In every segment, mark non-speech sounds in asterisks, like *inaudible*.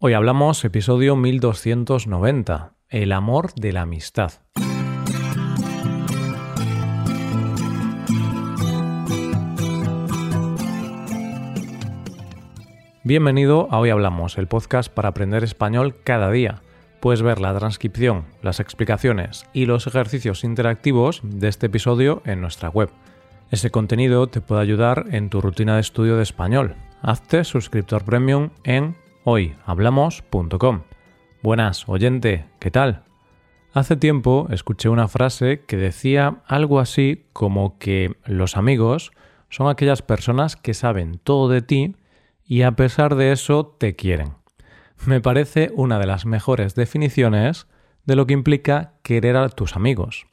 Hoy hablamos episodio 1290, el amor de la amistad. Bienvenido a Hoy Hablamos, el podcast para aprender español cada día. Puedes ver la transcripción, las explicaciones y los ejercicios interactivos de este episodio en nuestra web. Ese contenido te puede ayudar en tu rutina de estudio de español. Hazte suscriptor premium en hoyhablamos.com. Buenas, oyente, ¿qué tal? Hace tiempo escuché una frase que decía algo así como que los amigos son aquellas personas que saben todo de ti y a pesar de eso te quieren. Me parece una de las mejores definiciones de lo que implica querer a tus amigos.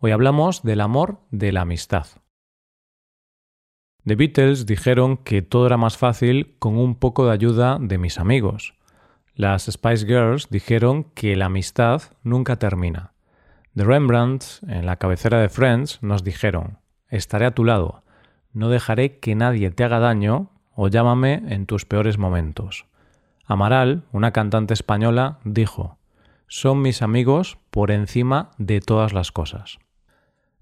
Hoy hablamos del amor de la amistad. The Beatles dijeron que todo era más fácil con un poco de ayuda de mis amigos. Las Spice Girls dijeron que la amistad nunca termina. The Rembrandts, en la cabecera de Friends, nos dijeron, estaré a tu lado, no dejaré que nadie te haga daño o llámame en tus peores momentos. Amaral, una cantante española, dijo, son mis amigos por encima de todas las cosas.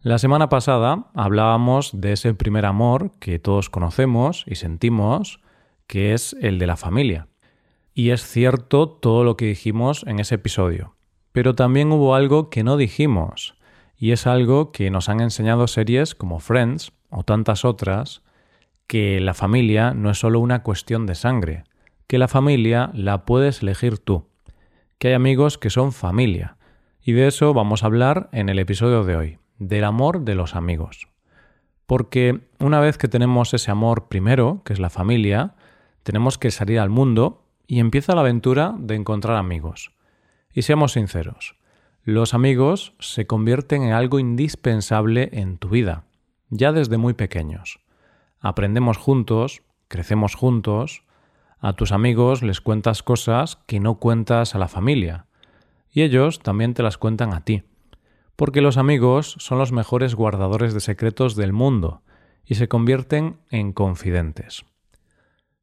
La semana pasada hablábamos de ese primer amor que todos conocemos y sentimos, que es el de la familia. Y es cierto todo lo que dijimos en ese episodio. Pero también hubo algo que no dijimos, y es algo que nos han enseñado series como Friends o tantas otras, que la familia no es solo una cuestión de sangre, que la familia la puedes elegir tú, que hay amigos que son familia, y de eso vamos a hablar en el episodio de hoy, del amor de los amigos. Porque una vez que tenemos ese amor primero, que es la familia, tenemos que salir al mundo y empieza la aventura de encontrar amigos. Y seamos sinceros, los amigos se convierten en algo indispensable en tu vida, ya desde muy pequeños aprendemos juntos, crecemos juntos, a tus amigos les cuentas cosas que no cuentas a la familia, y ellos también te las cuentan a ti, porque los amigos son los mejores guardadores de secretos del mundo y se convierten en confidentes.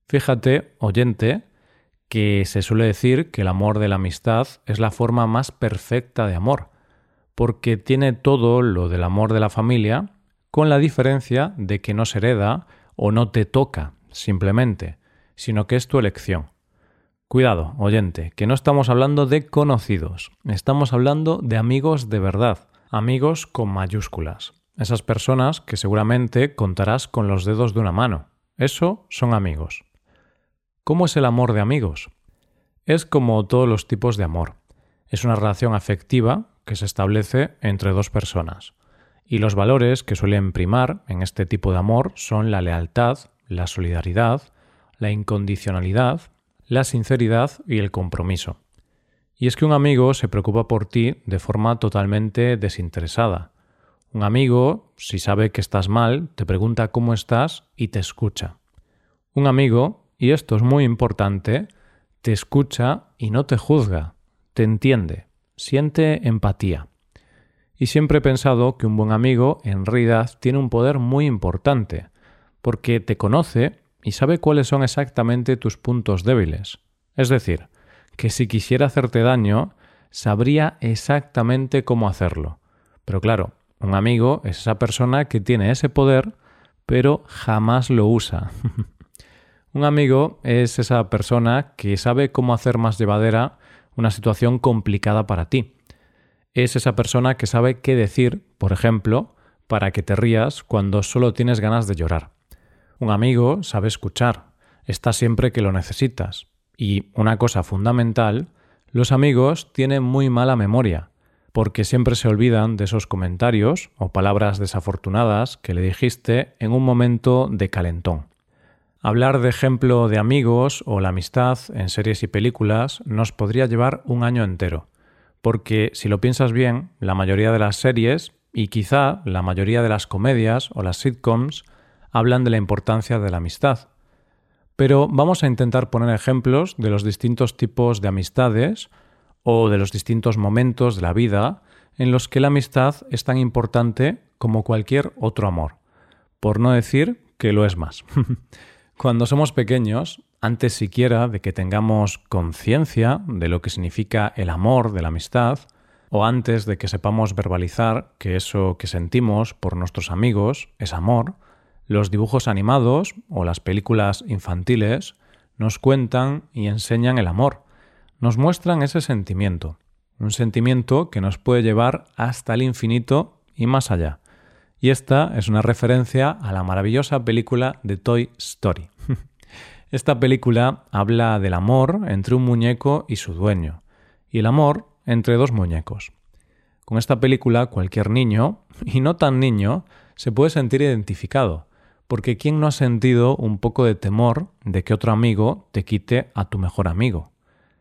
Fíjate, oyente, que se suele decir que el amor de la amistad es la forma más perfecta de amor, porque tiene todo lo del amor de la familia, con la diferencia de que no se hereda o no te toca simplemente, sino que es tu elección. Cuidado, oyente, que no estamos hablando de conocidos, estamos hablando de amigos de verdad, amigos con mayúsculas. Esas personas que seguramente contarás con los dedos de una mano. Eso son amigos. ¿Cómo es el amor de amigos? Es como todos los tipos de amor. Es una relación afectiva que se establece entre dos personas. Y los valores que suelen primar en este tipo de amor son la lealtad, la solidaridad, la incondicionalidad, la sinceridad y el compromiso. Y es que un amigo se preocupa por ti de forma totalmente desinteresada. Un amigo, si sabe que estás mal, te pregunta cómo estás y te escucha. Un amigo, y esto es muy importante, te escucha y no te juzga, te entiende, siente empatía. Y siempre he pensado que un buen amigo en realidad tiene un poder muy importante, porque te conoce y sabe cuáles son exactamente tus puntos débiles. Es decir, que si quisiera hacerte daño, sabría exactamente cómo hacerlo. Pero claro, un amigo es esa persona que tiene ese poder, pero jamás lo usa. *laughs* un amigo es esa persona que sabe cómo hacer más llevadera una situación complicada para ti es esa persona que sabe qué decir, por ejemplo, para que te rías cuando solo tienes ganas de llorar. Un amigo sabe escuchar, está siempre que lo necesitas. Y una cosa fundamental, los amigos tienen muy mala memoria, porque siempre se olvidan de esos comentarios o palabras desafortunadas que le dijiste en un momento de calentón. Hablar de ejemplo de amigos o la amistad en series y películas nos podría llevar un año entero porque si lo piensas bien, la mayoría de las series y quizá la mayoría de las comedias o las sitcoms hablan de la importancia de la amistad. Pero vamos a intentar poner ejemplos de los distintos tipos de amistades o de los distintos momentos de la vida en los que la amistad es tan importante como cualquier otro amor, por no decir que lo es más. *laughs* Cuando somos pequeños, antes siquiera de que tengamos conciencia de lo que significa el amor de la amistad, o antes de que sepamos verbalizar que eso que sentimos por nuestros amigos es amor, los dibujos animados o las películas infantiles nos cuentan y enseñan el amor, nos muestran ese sentimiento, un sentimiento que nos puede llevar hasta el infinito y más allá. Y esta es una referencia a la maravillosa película de Toy Story. *laughs* Esta película habla del amor entre un muñeco y su dueño, y el amor entre dos muñecos. Con esta película cualquier niño, y no tan niño, se puede sentir identificado, porque ¿quién no ha sentido un poco de temor de que otro amigo te quite a tu mejor amigo?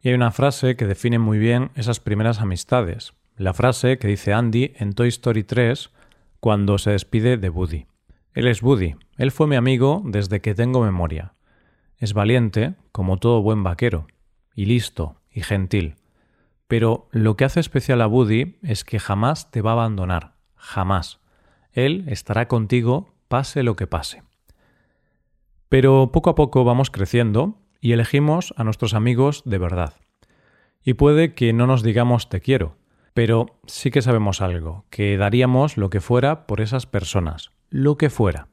Y hay una frase que define muy bien esas primeras amistades, la frase que dice Andy en Toy Story 3 cuando se despide de Woody. Él es Woody, él fue mi amigo desde que tengo memoria. Es valiente, como todo buen vaquero, y listo, y gentil. Pero lo que hace especial a Woody es que jamás te va a abandonar, jamás. Él estará contigo pase lo que pase. Pero poco a poco vamos creciendo y elegimos a nuestros amigos de verdad. Y puede que no nos digamos te quiero, pero sí que sabemos algo, que daríamos lo que fuera por esas personas, lo que fuera.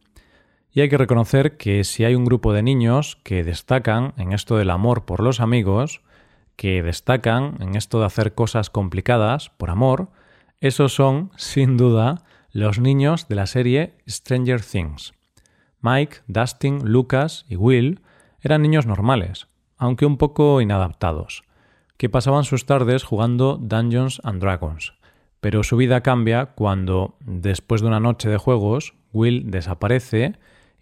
Y hay que reconocer que si hay un grupo de niños que destacan en esto del amor por los amigos, que destacan en esto de hacer cosas complicadas por amor, esos son, sin duda, los niños de la serie Stranger Things. Mike, Dustin, Lucas y Will eran niños normales, aunque un poco inadaptados, que pasaban sus tardes jugando Dungeons and Dragons. Pero su vida cambia cuando, después de una noche de juegos, Will desaparece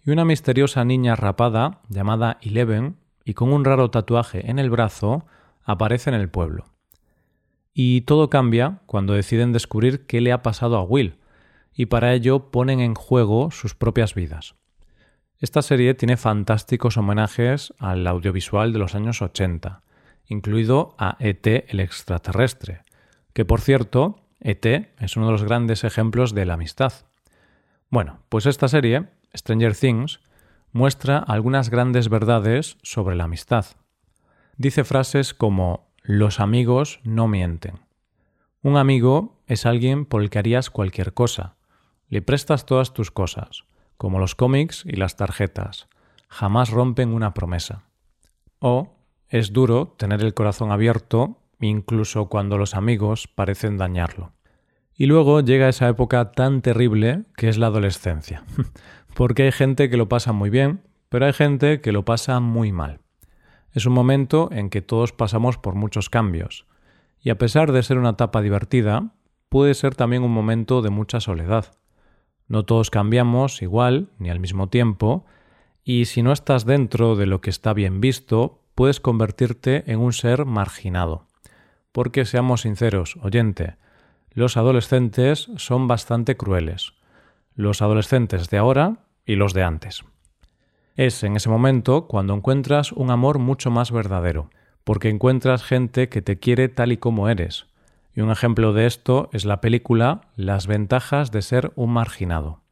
y una misteriosa niña rapada llamada Eleven y con un raro tatuaje en el brazo aparece en el pueblo. Y todo cambia cuando deciden descubrir qué le ha pasado a Will, y para ello ponen en juego sus propias vidas. Esta serie tiene fantásticos homenajes al audiovisual de los años 80, incluido a ET el extraterrestre, que por cierto, ET es uno de los grandes ejemplos de la amistad. Bueno, pues esta serie Stranger Things, muestra algunas grandes verdades sobre la amistad. Dice frases como los amigos no mienten. Un amigo es alguien por el que harías cualquier cosa. Le prestas todas tus cosas, como los cómics y las tarjetas. Jamás rompen una promesa. O es duro tener el corazón abierto incluso cuando los amigos parecen dañarlo. Y luego llega esa época tan terrible que es la adolescencia. *laughs* porque hay gente que lo pasa muy bien, pero hay gente que lo pasa muy mal. Es un momento en que todos pasamos por muchos cambios, y a pesar de ser una etapa divertida, puede ser también un momento de mucha soledad. No todos cambiamos igual ni al mismo tiempo, y si no estás dentro de lo que está bien visto, puedes convertirte en un ser marginado. Porque seamos sinceros, oyente, los adolescentes son bastante crueles. Los adolescentes de ahora y los de antes. Es en ese momento cuando encuentras un amor mucho más verdadero, porque encuentras gente que te quiere tal y como eres. Y un ejemplo de esto es la película Las ventajas de ser un marginado.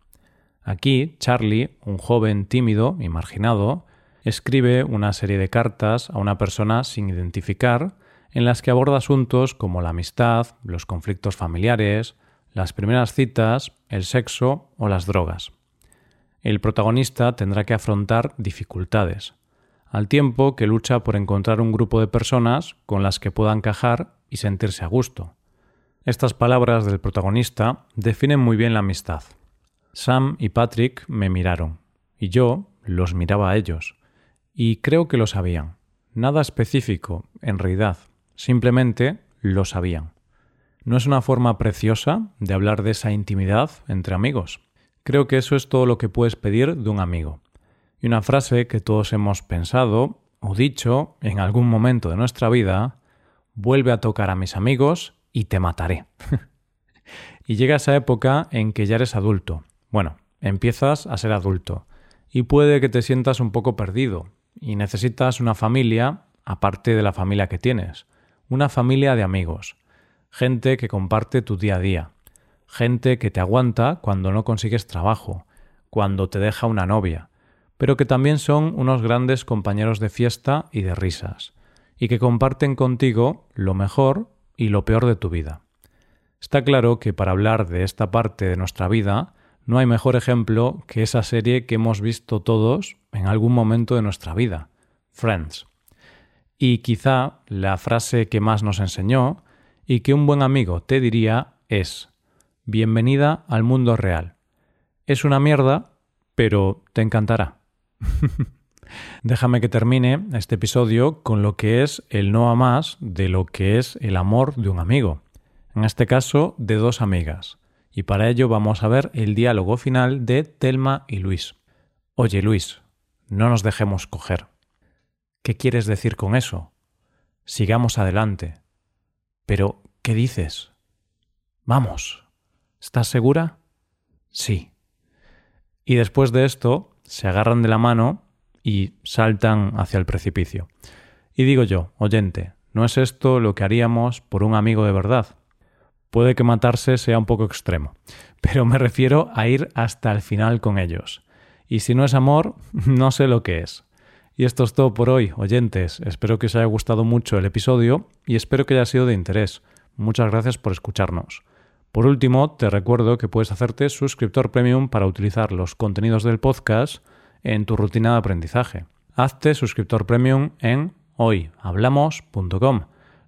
Aquí, Charlie, un joven tímido y marginado, escribe una serie de cartas a una persona sin identificar en las que aborda asuntos como la amistad, los conflictos familiares, las primeras citas, el sexo o las drogas el protagonista tendrá que afrontar dificultades, al tiempo que lucha por encontrar un grupo de personas con las que pueda encajar y sentirse a gusto. Estas palabras del protagonista definen muy bien la amistad. Sam y Patrick me miraron, y yo los miraba a ellos, y creo que lo sabían. Nada específico, en realidad, simplemente lo sabían. ¿No es una forma preciosa de hablar de esa intimidad entre amigos? Creo que eso es todo lo que puedes pedir de un amigo. Una frase que todos hemos pensado o dicho en algún momento de nuestra vida, vuelve a tocar a mis amigos y te mataré. *laughs* y llega esa época en que ya eres adulto. Bueno, empiezas a ser adulto y puede que te sientas un poco perdido y necesitas una familia aparte de la familia que tienes, una familia de amigos, gente que comparte tu día a día, gente que te aguanta cuando no consigues trabajo, cuando te deja una novia, pero que también son unos grandes compañeros de fiesta y de risas, y que comparten contigo lo mejor y lo peor de tu vida. Está claro que para hablar de esta parte de nuestra vida, no hay mejor ejemplo que esa serie que hemos visto todos en algún momento de nuestra vida, Friends. Y quizá la frase que más nos enseñó y que un buen amigo te diría es Bienvenida al mundo real. Es una mierda, pero te encantará. *laughs* Déjame que termine este episodio con lo que es el no a más de lo que es el amor de un amigo. En este caso, de dos amigas. Y para ello vamos a ver el diálogo final de Telma y Luis. Oye Luis, no nos dejemos coger. ¿Qué quieres decir con eso? Sigamos adelante. Pero, ¿qué dices? Vamos. ¿Estás segura? Sí. Y después de esto, se agarran de la mano y saltan hacia el precipicio. Y digo yo, oyente, ¿no es esto lo que haríamos por un amigo de verdad? Puede que matarse sea un poco extremo, *laughs* pero me refiero a ir hasta el final con ellos. Y si no es amor, *laughs* no sé lo que es. Y esto es todo por hoy, oyentes. Espero que os haya gustado mucho el episodio y espero que haya sido de interés. Muchas gracias por escucharnos. Por último, te recuerdo que puedes hacerte suscriptor premium para utilizar los contenidos del podcast en tu rutina de aprendizaje. Hazte suscriptor premium en hoyhablamos.com.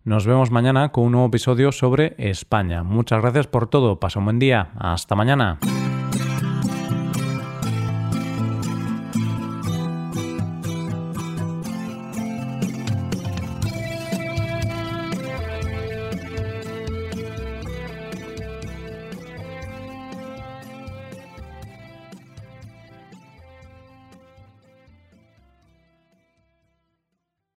Nos vemos mañana con un nuevo episodio sobre España. Muchas gracias por todo. Pasa un buen día. Hasta mañana.